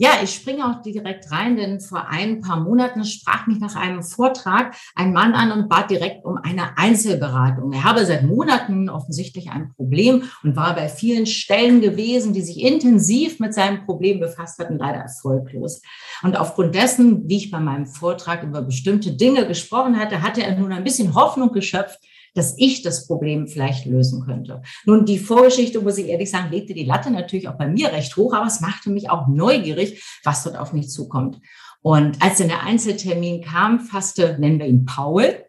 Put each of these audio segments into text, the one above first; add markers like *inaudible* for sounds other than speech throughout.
Ja, ich springe auch direkt rein, denn vor ein paar Monaten sprach mich nach einem Vortrag ein Mann an und bat direkt um eine Einzelberatung. Er habe seit Monaten offensichtlich ein Problem und war bei vielen Stellen gewesen, die sich intensiv mit seinem Problem befasst hatten, leider erfolglos. Und aufgrund dessen, wie ich bei meinem Vortrag über bestimmte Dinge gesprochen hatte, hatte er nun ein bisschen Hoffnung geschöpft, dass ich das Problem vielleicht lösen könnte. Nun, die Vorgeschichte, muss ich ehrlich sagen, legte die Latte natürlich auch bei mir recht hoch, aber es machte mich auch neugierig, was dort auf mich zukommt. Und als dann der Einzeltermin kam, fasste, nennen wir ihn Paul,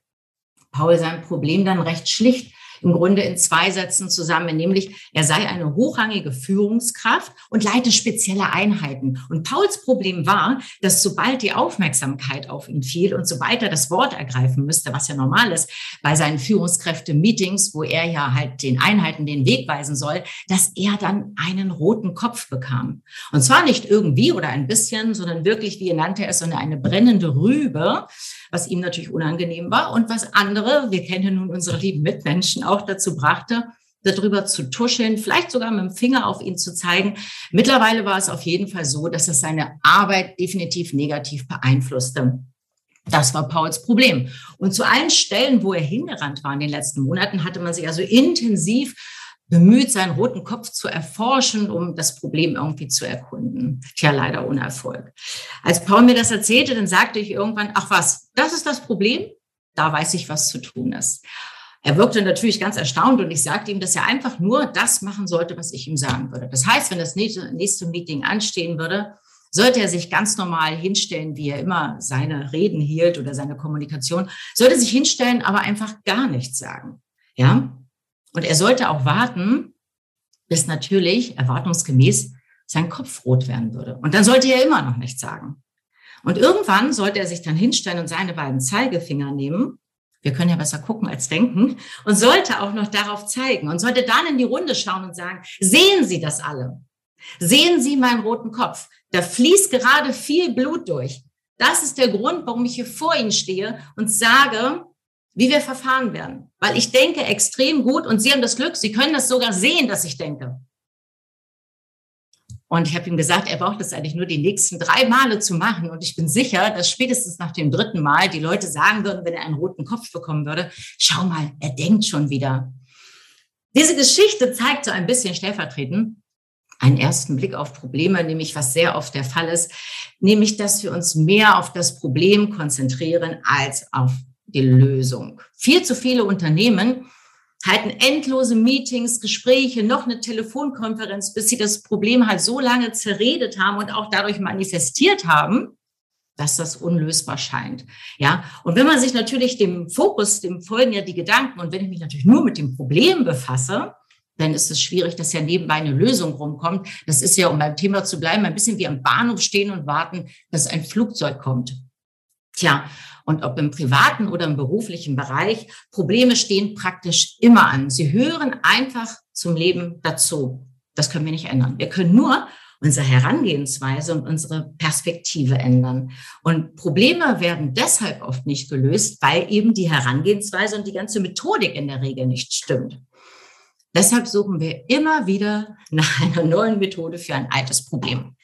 Paul sein Problem dann recht schlicht im Grunde in zwei Sätzen zusammen, nämlich er sei eine hochrangige Führungskraft und leite spezielle Einheiten. Und Pauls Problem war, dass sobald die Aufmerksamkeit auf ihn fiel und sobald er das Wort ergreifen müsste, was ja normal ist, bei seinen Führungskräfte-Meetings, wo er ja halt den Einheiten den Weg weisen soll, dass er dann einen roten Kopf bekam. Und zwar nicht irgendwie oder ein bisschen, sondern wirklich, wie er nannte es, so eine brennende Rübe, was ihm natürlich unangenehm war und was andere, wir kennen nun unsere lieben Mitmenschen, auch dazu brachte, darüber zu tuscheln, vielleicht sogar mit dem Finger auf ihn zu zeigen. Mittlerweile war es auf jeden Fall so, dass es seine Arbeit definitiv negativ beeinflusste. Das war Pauls Problem. Und zu allen Stellen, wo er hingerannt war in den letzten Monaten, hatte man sich also intensiv bemüht, seinen roten Kopf zu erforschen, um das Problem irgendwie zu erkunden. Tja, leider ohne Erfolg. Als Paul mir das erzählte, dann sagte ich irgendwann, ach was, das ist das Problem? Da weiß ich, was zu tun ist. Er wirkte natürlich ganz erstaunt und ich sagte ihm, dass er einfach nur das machen sollte, was ich ihm sagen würde. Das heißt, wenn das nächste Meeting anstehen würde, sollte er sich ganz normal hinstellen, wie er immer seine Reden hielt oder seine Kommunikation, sollte sich hinstellen, aber einfach gar nichts sagen. Ja? Und er sollte auch warten, bis natürlich erwartungsgemäß sein Kopf rot werden würde. Und dann sollte er immer noch nichts sagen. Und irgendwann sollte er sich dann hinstellen und seine beiden Zeigefinger nehmen wir können ja besser gucken als denken und sollte auch noch darauf zeigen und sollte dann in die Runde schauen und sagen, sehen Sie das alle? Sehen Sie meinen roten Kopf? Da fließt gerade viel Blut durch. Das ist der Grund, warum ich hier vor Ihnen stehe und sage, wie wir verfahren werden. Weil ich denke extrem gut und Sie haben das Glück, Sie können das sogar sehen, dass ich denke. Und ich habe ihm gesagt, er braucht das eigentlich nur die nächsten drei Male zu machen. Und ich bin sicher, dass spätestens nach dem dritten Mal die Leute sagen würden, wenn er einen roten Kopf bekommen würde, schau mal, er denkt schon wieder. Diese Geschichte zeigt so ein bisschen stellvertretend einen ersten Blick auf Probleme, nämlich was sehr oft der Fall ist, nämlich dass wir uns mehr auf das Problem konzentrieren als auf die Lösung. Viel zu viele Unternehmen halten endlose Meetings, Gespräche, noch eine Telefonkonferenz, bis sie das Problem halt so lange zerredet haben und auch dadurch manifestiert haben, dass das unlösbar scheint. Ja, und wenn man sich natürlich dem Fokus, dem folgen ja die Gedanken und wenn ich mich natürlich nur mit dem Problem befasse, dann ist es schwierig, dass ja nebenbei eine Lösung rumkommt. Das ist ja, um beim Thema zu bleiben, ein bisschen wie am Bahnhof stehen und warten, dass ein Flugzeug kommt. Tja, und ob im privaten oder im beruflichen Bereich, Probleme stehen praktisch immer an. Sie hören einfach zum Leben dazu. Das können wir nicht ändern. Wir können nur unsere Herangehensweise und unsere Perspektive ändern. Und Probleme werden deshalb oft nicht gelöst, weil eben die Herangehensweise und die ganze Methodik in der Regel nicht stimmt. Deshalb suchen wir immer wieder nach einer neuen Methode für ein altes Problem.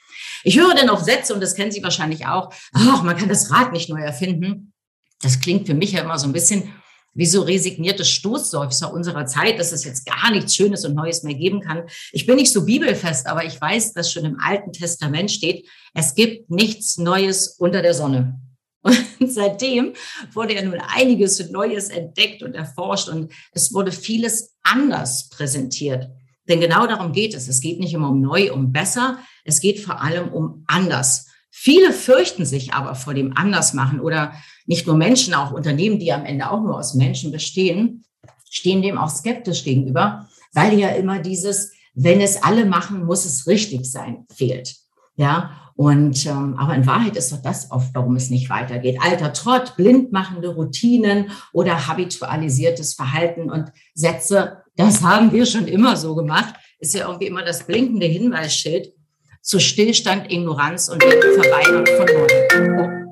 Ich höre dann auch Sätze, und das kennen Sie wahrscheinlich auch, ach, man kann das Rad nicht neu erfinden. Das klingt für mich ja immer so ein bisschen wie so resignierte Stoßseufzer unserer Zeit, dass es jetzt gar nichts Schönes und Neues mehr geben kann. Ich bin nicht so bibelfest, aber ich weiß, dass schon im Alten Testament steht, es gibt nichts Neues unter der Sonne. Und seitdem wurde ja nun einiges Neues entdeckt und erforscht und es wurde vieles anders präsentiert. Denn genau darum geht es. Es geht nicht immer um neu, um besser. Es geht vor allem um anders. Viele fürchten sich aber vor dem Andersmachen oder nicht nur Menschen, auch Unternehmen, die am Ende auch nur aus Menschen bestehen, stehen dem auch skeptisch gegenüber, weil ja immer dieses, wenn es alle machen, muss es richtig sein, fehlt. Ja, und ähm, aber in Wahrheit ist doch das oft, warum es nicht weitergeht. Alter Trott, blindmachende Routinen oder habitualisiertes Verhalten und Sätze, das haben wir schon immer so gemacht, ist ja irgendwie immer das blinkende Hinweisschild zu Stillstand, Ignoranz und Verweigerung von Neuem.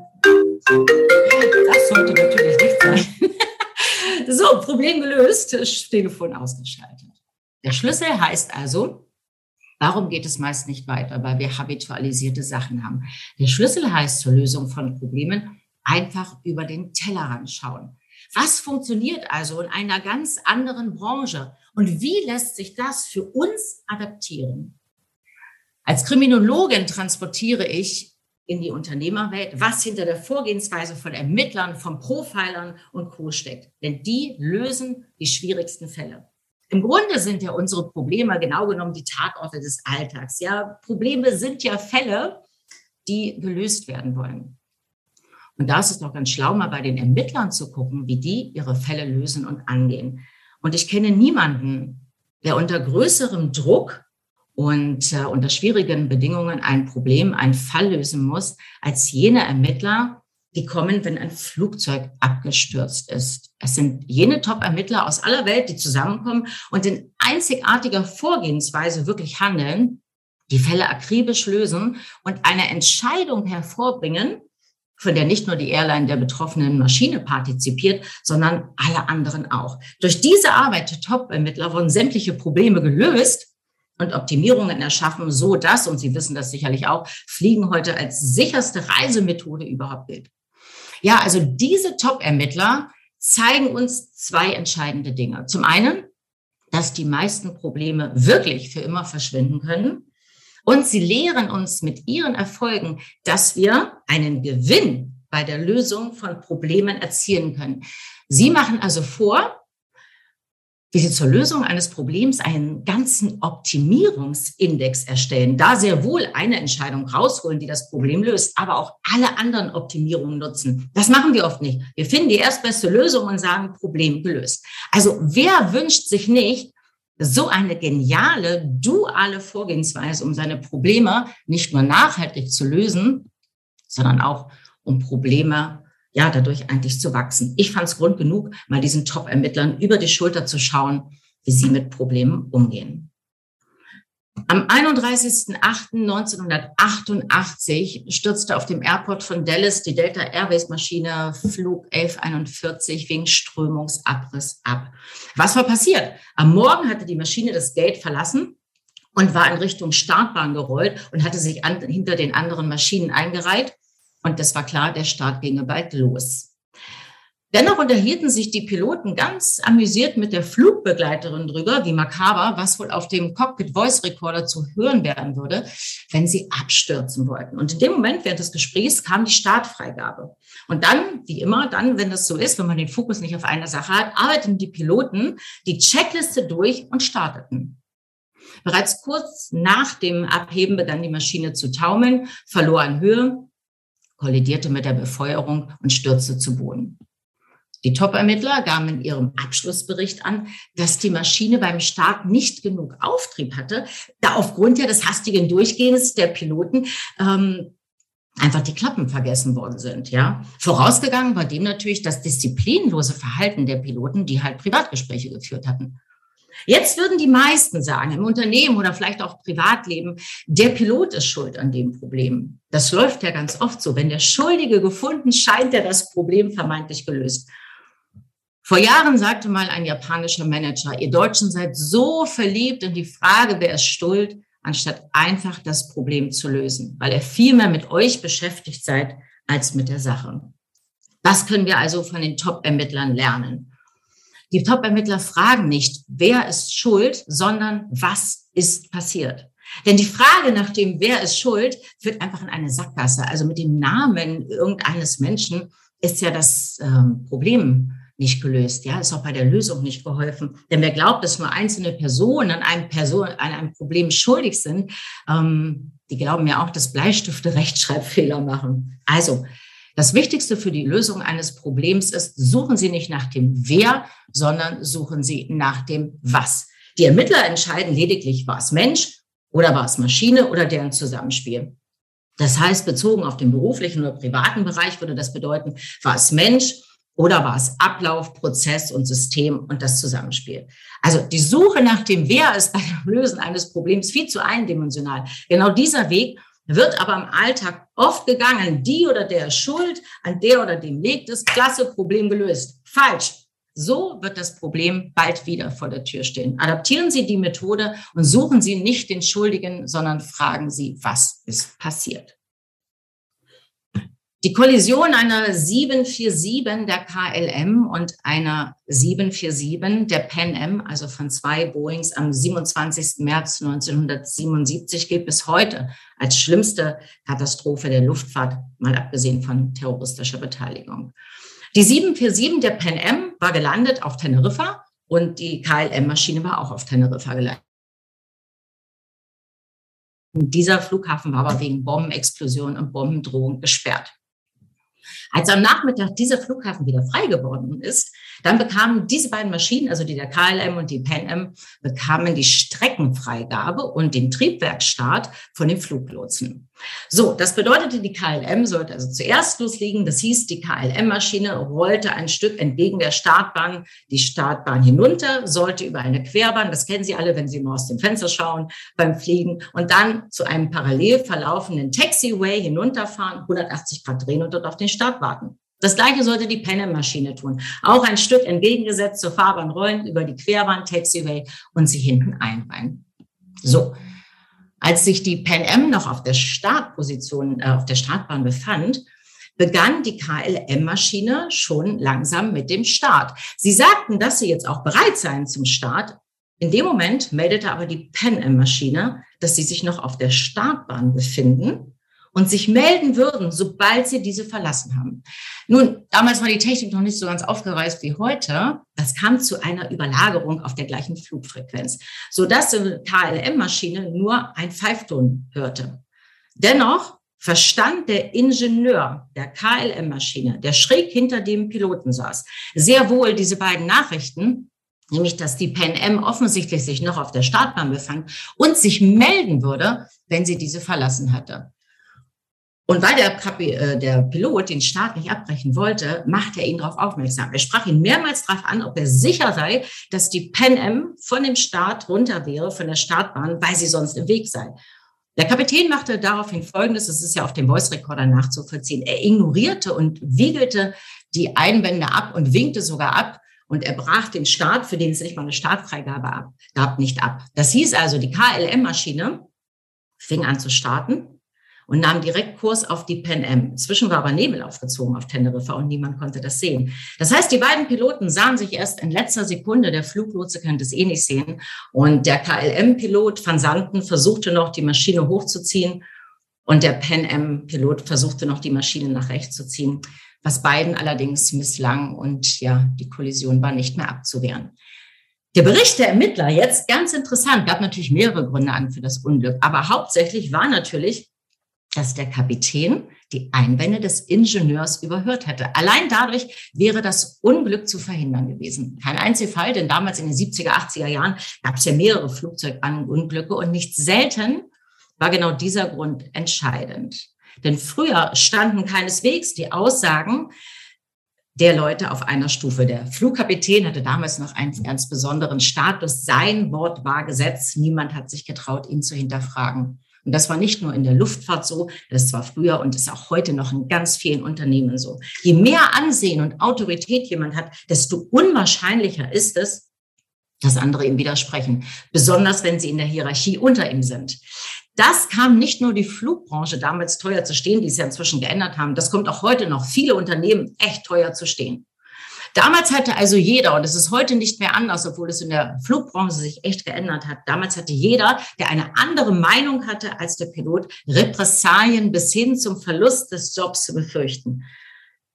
Oh. Das sollte natürlich nicht sein. *laughs* so, Problem gelöst, Telefon ausgeschaltet. Der Schlüssel heißt also, Warum geht es meist nicht weiter? Weil wir habitualisierte Sachen haben. Der Schlüssel heißt zur Lösung von Problemen einfach über den Tellerrand schauen. Was funktioniert also in einer ganz anderen Branche? Und wie lässt sich das für uns adaptieren? Als Kriminologin transportiere ich in die Unternehmerwelt, was hinter der Vorgehensweise von Ermittlern, von Profilern und Co. steckt. Denn die lösen die schwierigsten Fälle. Im Grunde sind ja unsere Probleme genau genommen die Tatorte des Alltags. Ja, Probleme sind ja Fälle, die gelöst werden wollen. Und da ist es doch ganz schlau, mal bei den Ermittlern zu gucken, wie die ihre Fälle lösen und angehen. Und ich kenne niemanden, der unter größerem Druck und äh, unter schwierigen Bedingungen ein Problem, einen Fall lösen muss, als jene Ermittler, die kommen, wenn ein Flugzeug abgestürzt ist. Es sind jene Top-Ermittler aus aller Welt, die zusammenkommen und in einzigartiger Vorgehensweise wirklich handeln, die Fälle akribisch lösen und eine Entscheidung hervorbringen, von der nicht nur die Airline der betroffenen Maschine partizipiert, sondern alle anderen auch. Durch diese Arbeit der Top-Ermittler wurden sämtliche Probleme gelöst und Optimierungen erschaffen, so dass, und Sie wissen das sicherlich auch, Fliegen heute als sicherste Reisemethode überhaupt gilt. Ja, also diese Top-Ermittler zeigen uns zwei entscheidende Dinge. Zum einen, dass die meisten Probleme wirklich für immer verschwinden können. Und sie lehren uns mit ihren Erfolgen, dass wir einen Gewinn bei der Lösung von Problemen erzielen können. Sie machen also vor, wie Sie zur Lösung eines Problems einen ganzen Optimierungsindex erstellen, da sehr wohl eine Entscheidung rausholen, die das Problem löst, aber auch alle anderen Optimierungen nutzen. Das machen wir oft nicht. Wir finden die erstbeste Lösung und sagen, Problem gelöst. Also wer wünscht sich nicht so eine geniale, duale Vorgehensweise, um seine Probleme nicht nur nachhaltig zu lösen, sondern auch um Probleme ja, dadurch eigentlich zu wachsen. Ich fand es Grund genug, mal diesen Top-Ermittlern über die Schulter zu schauen, wie sie mit Problemen umgehen. Am 31.08.1988 stürzte auf dem Airport von Dallas die Delta Airways Maschine Flug 1141 wegen Strömungsabriss ab. Was war passiert? Am Morgen hatte die Maschine das Gate verlassen und war in Richtung Startbahn gerollt und hatte sich an, hinter den anderen Maschinen eingereiht. Und das war klar, der Start ginge bald los. Dennoch unterhielten sich die Piloten ganz amüsiert mit der Flugbegleiterin drüber, wie makaber, was wohl auf dem Cockpit Voice Recorder zu hören werden würde, wenn sie abstürzen wollten. Und in dem Moment während des Gesprächs kam die Startfreigabe. Und dann, wie immer, dann, wenn das so ist, wenn man den Fokus nicht auf eine Sache hat, arbeiteten die Piloten die Checkliste durch und starteten. Bereits kurz nach dem Abheben begann die Maschine zu taumeln, verlor an Höhe kollidierte mit der Befeuerung und stürzte zu Boden. Die Top-Ermittler gaben in ihrem Abschlussbericht an, dass die Maschine beim Start nicht genug Auftrieb hatte, da aufgrund ja des hastigen Durchgehens der Piloten ähm, einfach die Klappen vergessen worden sind. Ja, vorausgegangen war dem natürlich das disziplinlose Verhalten der Piloten, die halt Privatgespräche geführt hatten. Jetzt würden die meisten sagen, im Unternehmen oder vielleicht auch Privatleben, der Pilot ist schuld an dem Problem. Das läuft ja ganz oft so. Wenn der Schuldige gefunden, scheint er das Problem vermeintlich gelöst. Vor Jahren sagte mal ein japanischer Manager, ihr Deutschen seid so verliebt in die Frage, wer ist schuld, anstatt einfach das Problem zu lösen, weil ihr viel mehr mit euch beschäftigt seid als mit der Sache. Was können wir also von den Top-Ermittlern lernen? Die Top-Ermittler fragen nicht, wer ist schuld, sondern was ist passiert. Denn die Frage nach dem, wer ist schuld, führt einfach in eine Sackgasse. Also mit dem Namen irgendeines Menschen ist ja das ähm, Problem nicht gelöst. Ja, ist auch bei der Lösung nicht geholfen. Denn wer glaubt, dass nur einzelne Personen an einem, Person, an einem Problem schuldig sind, ähm, die glauben ja auch, dass Bleistifte *laughs* Rechtschreibfehler machen. Also, das Wichtigste für die Lösung eines Problems ist, suchen Sie nicht nach dem Wer, sondern suchen Sie nach dem Was. Die Ermittler entscheiden lediglich, war es Mensch oder war es Maschine oder deren Zusammenspiel. Das heißt, bezogen auf den beruflichen oder privaten Bereich würde das bedeuten, war es Mensch oder war es Ablauf, Prozess und System und das Zusammenspiel? Also die Suche nach dem Wer ist beim Lösen eines Problems viel zu eindimensional. Genau dieser Weg wird aber im Alltag oft gegangen. Die oder der Schuld, an der oder dem liegt es, klasse, Problem gelöst. Falsch. So wird das Problem bald wieder vor der Tür stehen. Adaptieren Sie die Methode und suchen Sie nicht den Schuldigen, sondern fragen Sie, was ist passiert. Die Kollision einer 747 der KLM und einer 747 der Pan Am, also von zwei Boeings am 27. März 1977, gilt bis heute als schlimmste Katastrophe der Luftfahrt, mal abgesehen von terroristischer Beteiligung. Die 747 der Pan Am war gelandet auf Teneriffa und die KLM-Maschine war auch auf Teneriffa gelandet. Dieser Flughafen war aber wegen Bombenexplosion und Bombendrohung gesperrt. Als am Nachmittag dieser Flughafen wieder frei geworden ist, dann bekamen diese beiden Maschinen, also die der KLM und die Pan Am, bekamen die Streckenfreigabe und den Triebwerksstart von den Fluglotsen. So, das bedeutete, die KLM sollte also zuerst loslegen. Das hieß, die KLM-Maschine rollte ein Stück entgegen der Startbahn, die Startbahn hinunter, sollte über eine Querbahn, das kennen Sie alle, wenn Sie mal aus dem Fenster schauen beim Fliegen, und dann zu einem parallel verlaufenden Taxiway hinunterfahren, 180 Grad drehen und dort auf den Start warten. Das gleiche sollte die Penne-Maschine tun. Auch ein Stück entgegengesetzt zur Fahrbahn rollen, über die Querbahn, Taxiway und sie hinten einreihen. So. Als sich die Pan Am noch auf der Startposition, äh, auf der Startbahn befand, begann die KLM-Maschine schon langsam mit dem Start. Sie sagten, dass sie jetzt auch bereit seien zum Start. In dem Moment meldete aber die Pan Am-Maschine, dass sie sich noch auf der Startbahn befinden und sich melden würden, sobald sie diese verlassen haben. Nun, damals war die Technik noch nicht so ganz aufgereist wie heute. Das kam zu einer Überlagerung auf der gleichen Flugfrequenz, sodass die KLM-Maschine nur ein Pfeifton hörte. Dennoch verstand der Ingenieur der KLM-Maschine, der schräg hinter dem Piloten saß, sehr wohl diese beiden Nachrichten, nämlich dass die Pan Am offensichtlich sich noch auf der Startbahn befand und sich melden würde, wenn sie diese verlassen hatte. Und weil der, Kapi, äh, der Pilot den Start nicht abbrechen wollte, machte er ihn darauf aufmerksam. Er sprach ihn mehrmals darauf an, ob er sicher sei, dass die Pan Am von dem Start runter wäre, von der Startbahn, weil sie sonst im Weg sei. Der Kapitän machte daraufhin Folgendes, das ist ja auf dem Voice-Recorder nachzuvollziehen. Er ignorierte und wiegelte die Einwände ab und winkte sogar ab, und er brach den Start, für den es nicht mal eine Startfreigabe gab, nicht ab. Das hieß also, die KLM-Maschine fing an zu starten und nahm direkt Kurs auf die Pan Am. Inzwischen war aber Nebel aufgezogen auf Teneriffa und niemand konnte das sehen. Das heißt, die beiden Piloten sahen sich erst in letzter Sekunde. Der Fluglotse könnte es eh nicht sehen. Und der KLM-Pilot Van Santen versuchte noch, die Maschine hochzuziehen. Und der Pan Am-Pilot versuchte noch, die Maschine nach rechts zu ziehen, was beiden allerdings misslang. Und ja, die Kollision war nicht mehr abzuwehren. Der Bericht der Ermittler, jetzt ganz interessant, gab natürlich mehrere Gründe an für das Unglück, aber hauptsächlich war natürlich, dass der Kapitän die Einwände des Ingenieurs überhört hätte. Allein dadurch wäre das Unglück zu verhindern gewesen. Kein Einzelfall, denn damals in den 70er, 80er Jahren gab es ja mehrere Flugzeugunglücke und nicht selten war genau dieser Grund entscheidend. Denn früher standen keineswegs die Aussagen der Leute auf einer Stufe. Der Flugkapitän hatte damals noch einen ganz besonderen Status. Sein Wort war Gesetz. Niemand hat sich getraut, ihn zu hinterfragen. Und das war nicht nur in der Luftfahrt so, das war früher und ist auch heute noch in ganz vielen Unternehmen so. Je mehr Ansehen und Autorität jemand hat, desto unwahrscheinlicher ist es, dass andere ihm widersprechen, besonders wenn sie in der Hierarchie unter ihm sind. Das kam nicht nur die Flugbranche damals teuer zu stehen, die es ja inzwischen geändert haben, das kommt auch heute noch viele Unternehmen echt teuer zu stehen. Damals hatte also jeder, und es ist heute nicht mehr anders, obwohl es in der Flugbranche sich echt geändert hat, damals hatte jeder, der eine andere Meinung hatte als der Pilot, Repressalien bis hin zum Verlust des Jobs zu befürchten.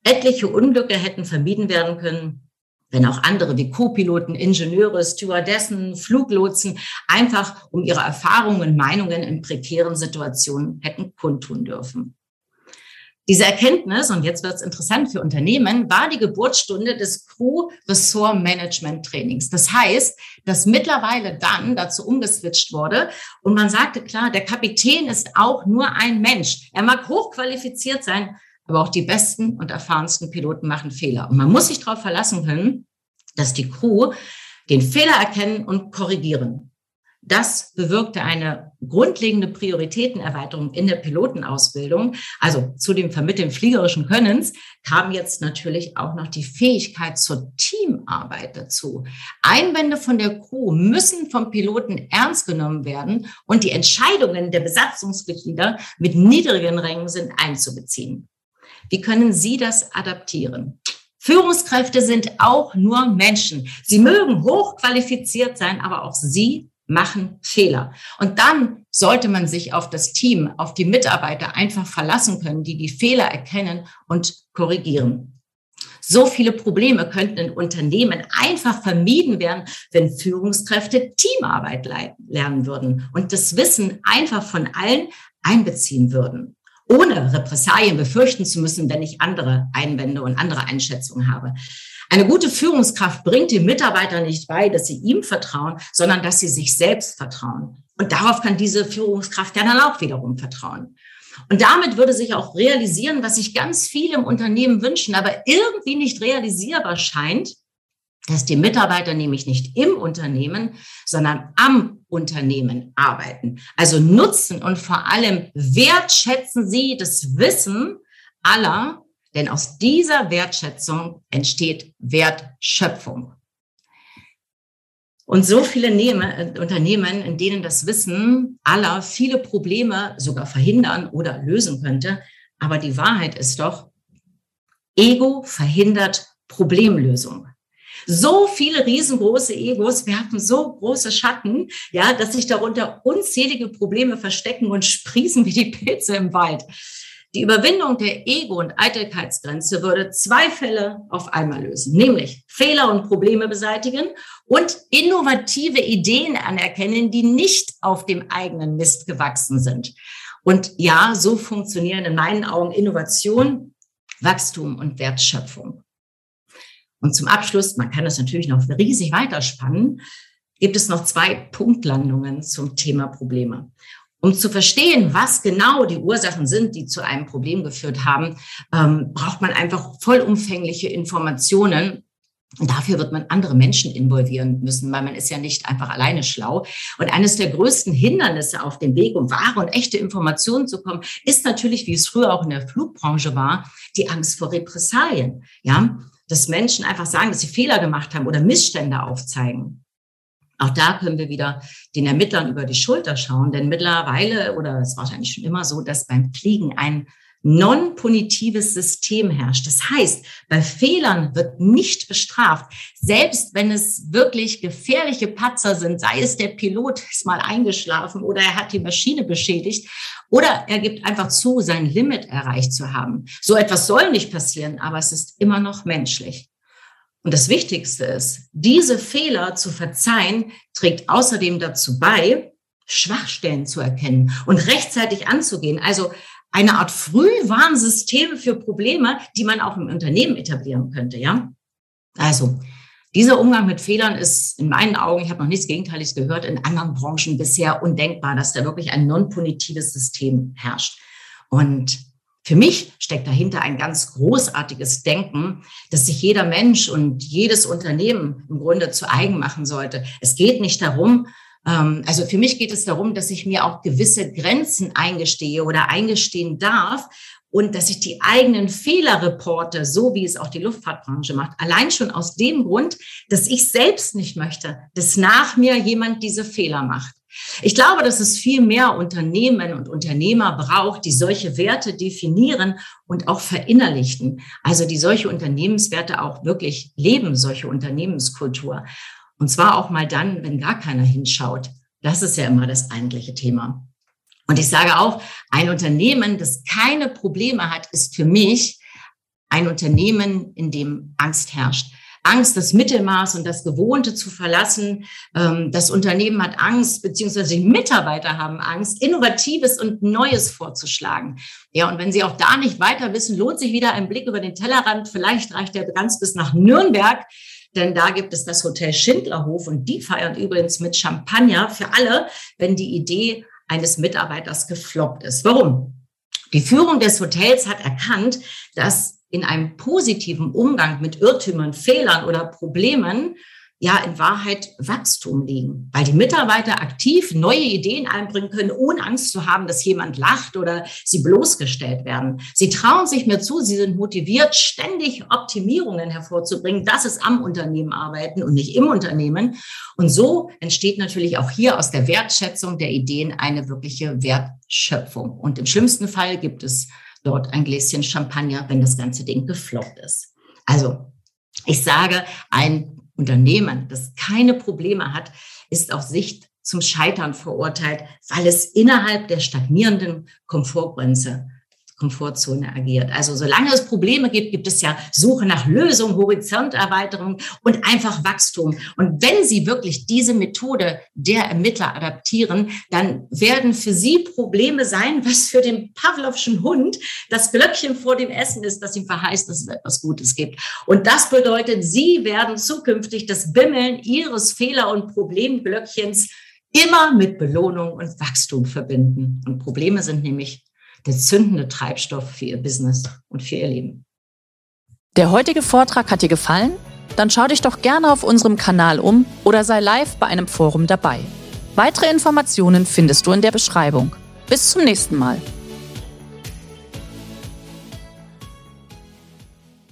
Etliche Unglücke hätten vermieden werden können, wenn auch andere wie Co-Piloten, Ingenieure, Stewardessen, Fluglotsen einfach um ihre Erfahrungen und Meinungen in prekären Situationen hätten kundtun dürfen. Diese Erkenntnis, und jetzt wird es interessant für Unternehmen, war die Geburtsstunde des Crew Ressort Management Trainings. Das heißt, dass mittlerweile dann dazu umgeswitcht wurde und man sagte, klar, der Kapitän ist auch nur ein Mensch. Er mag hochqualifiziert sein, aber auch die besten und erfahrensten Piloten machen Fehler. Und man muss sich darauf verlassen können, dass die Crew den Fehler erkennen und korrigieren. Das bewirkte eine grundlegende Prioritätenerweiterung in der Pilotenausbildung. Also zu dem Vermitteln fliegerischen Könnens kam jetzt natürlich auch noch die Fähigkeit zur Teamarbeit dazu. Einwände von der Crew müssen vom Piloten ernst genommen werden und die Entscheidungen der Besatzungsmitglieder mit niedrigen Rängen sind einzubeziehen. Wie können Sie das adaptieren? Führungskräfte sind auch nur Menschen. Sie mögen hochqualifiziert sein, aber auch sie machen Fehler. Und dann sollte man sich auf das Team, auf die Mitarbeiter einfach verlassen können, die die Fehler erkennen und korrigieren. So viele Probleme könnten in Unternehmen einfach vermieden werden, wenn Führungskräfte Teamarbeit lernen würden und das Wissen einfach von allen einbeziehen würden, ohne Repressalien befürchten zu müssen, wenn ich andere Einwände und andere Einschätzungen habe. Eine gute Führungskraft bringt den Mitarbeitern nicht bei, dass sie ihm vertrauen, sondern dass sie sich selbst vertrauen. Und darauf kann diese Führungskraft ja dann auch wiederum vertrauen. Und damit würde sich auch realisieren, was sich ganz viele im Unternehmen wünschen, aber irgendwie nicht realisierbar scheint, dass die Mitarbeiter nämlich nicht im Unternehmen, sondern am Unternehmen arbeiten. Also nutzen und vor allem wertschätzen sie das Wissen aller, denn aus dieser Wertschätzung entsteht Wertschöpfung. Und so viele äh, Unternehmen, in denen das Wissen aller viele Probleme sogar verhindern oder lösen könnte. Aber die Wahrheit ist doch, Ego verhindert Problemlösung. So viele riesengroße Egos werfen so große Schatten, ja, dass sich darunter unzählige Probleme verstecken und sprießen wie die Pilze im Wald. Die Überwindung der Ego- und Eitelkeitsgrenze würde zwei Fälle auf einmal lösen, nämlich Fehler und Probleme beseitigen und innovative Ideen anerkennen, die nicht auf dem eigenen Mist gewachsen sind. Und ja, so funktionieren in meinen Augen Innovation, Wachstum und Wertschöpfung. Und zum Abschluss, man kann das natürlich noch riesig weiterspannen, gibt es noch zwei Punktlandungen zum Thema Probleme. Um zu verstehen, was genau die Ursachen sind, die zu einem Problem geführt haben, ähm, braucht man einfach vollumfängliche Informationen. Und dafür wird man andere Menschen involvieren müssen, weil man ist ja nicht einfach alleine schlau. Und eines der größten Hindernisse auf dem Weg, um wahre und echte Informationen zu kommen, ist natürlich, wie es früher auch in der Flugbranche war, die Angst vor Repressalien. Ja, dass Menschen einfach sagen, dass sie Fehler gemacht haben oder Missstände aufzeigen. Auch da können wir wieder den Ermittlern über die Schulter schauen, denn mittlerweile, oder es war wahrscheinlich schon immer so, dass beim Fliegen ein non-punitives System herrscht. Das heißt, bei Fehlern wird nicht bestraft, selbst wenn es wirklich gefährliche Patzer sind, sei es der Pilot ist mal eingeschlafen oder er hat die Maschine beschädigt oder er gibt einfach zu, sein Limit erreicht zu haben. So etwas soll nicht passieren, aber es ist immer noch menschlich. Und das Wichtigste ist, diese Fehler zu verzeihen, trägt außerdem dazu bei, Schwachstellen zu erkennen und rechtzeitig anzugehen. Also eine Art Frühwarnsystem für Probleme, die man auch im Unternehmen etablieren könnte, ja? Also, dieser Umgang mit Fehlern ist in meinen Augen, ich habe noch nichts Gegenteiliges gehört, in anderen Branchen bisher undenkbar, dass da wirklich ein non-punitives System herrscht. Und für mich steckt dahinter ein ganz großartiges Denken, dass sich jeder Mensch und jedes Unternehmen im Grunde zu eigen machen sollte. Es geht nicht darum, also für mich geht es darum, dass ich mir auch gewisse Grenzen eingestehe oder eingestehen darf und dass ich die eigenen Fehler reporte, so wie es auch die Luftfahrtbranche macht. Allein schon aus dem Grund, dass ich selbst nicht möchte, dass nach mir jemand diese Fehler macht. Ich glaube, dass es viel mehr Unternehmen und Unternehmer braucht, die solche Werte definieren und auch verinnerlichten. Also die solche Unternehmenswerte auch wirklich leben, solche Unternehmenskultur. Und zwar auch mal dann, wenn gar keiner hinschaut. Das ist ja immer das eigentliche Thema. Und ich sage auch, ein Unternehmen, das keine Probleme hat, ist für mich ein Unternehmen, in dem Angst herrscht. Angst, das Mittelmaß und das Gewohnte zu verlassen. Ähm, das Unternehmen hat Angst, beziehungsweise die Mitarbeiter haben Angst, Innovatives und Neues vorzuschlagen. Ja, und wenn Sie auch da nicht weiter wissen, lohnt sich wieder ein Blick über den Tellerrand. Vielleicht reicht der ganz bis nach Nürnberg, denn da gibt es das Hotel Schindlerhof und die feiern übrigens mit Champagner für alle, wenn die Idee eines Mitarbeiters gefloppt ist. Warum? Die Führung des Hotels hat erkannt, dass in einem positiven Umgang mit Irrtümern, Fehlern oder Problemen ja in Wahrheit Wachstum liegen, weil die Mitarbeiter aktiv neue Ideen einbringen können, ohne Angst zu haben, dass jemand lacht oder sie bloßgestellt werden. Sie trauen sich mehr zu, sie sind motiviert, ständig Optimierungen hervorzubringen. Das ist am Unternehmen arbeiten und nicht im Unternehmen. Und so entsteht natürlich auch hier aus der Wertschätzung der Ideen eine wirkliche Wertschöpfung. Und im schlimmsten Fall gibt es dort ein Gläschen Champagner, wenn das ganze Ding gefloppt ist. Also ich sage, ein Unternehmen, das keine Probleme hat, ist auf Sicht zum Scheitern verurteilt, weil es innerhalb der stagnierenden Komfortgrenze Komfortzone agiert. Also solange es Probleme gibt, gibt es ja Suche nach Lösung, Horizonterweiterung und einfach Wachstum. Und wenn Sie wirklich diese Methode der Ermittler adaptieren, dann werden für Sie Probleme sein, was für den Pavlovschen Hund das Glöckchen vor dem Essen ist, das ihm verheißt, dass es etwas Gutes gibt. Und das bedeutet, Sie werden zukünftig das Bimmeln Ihres Fehler- und Problemglöckchens immer mit Belohnung und Wachstum verbinden. Und Probleme sind nämlich der zündende Treibstoff für Ihr Business und für Ihr Leben. Der heutige Vortrag hat dir gefallen? Dann schau dich doch gerne auf unserem Kanal um oder sei live bei einem Forum dabei. Weitere Informationen findest du in der Beschreibung. Bis zum nächsten Mal.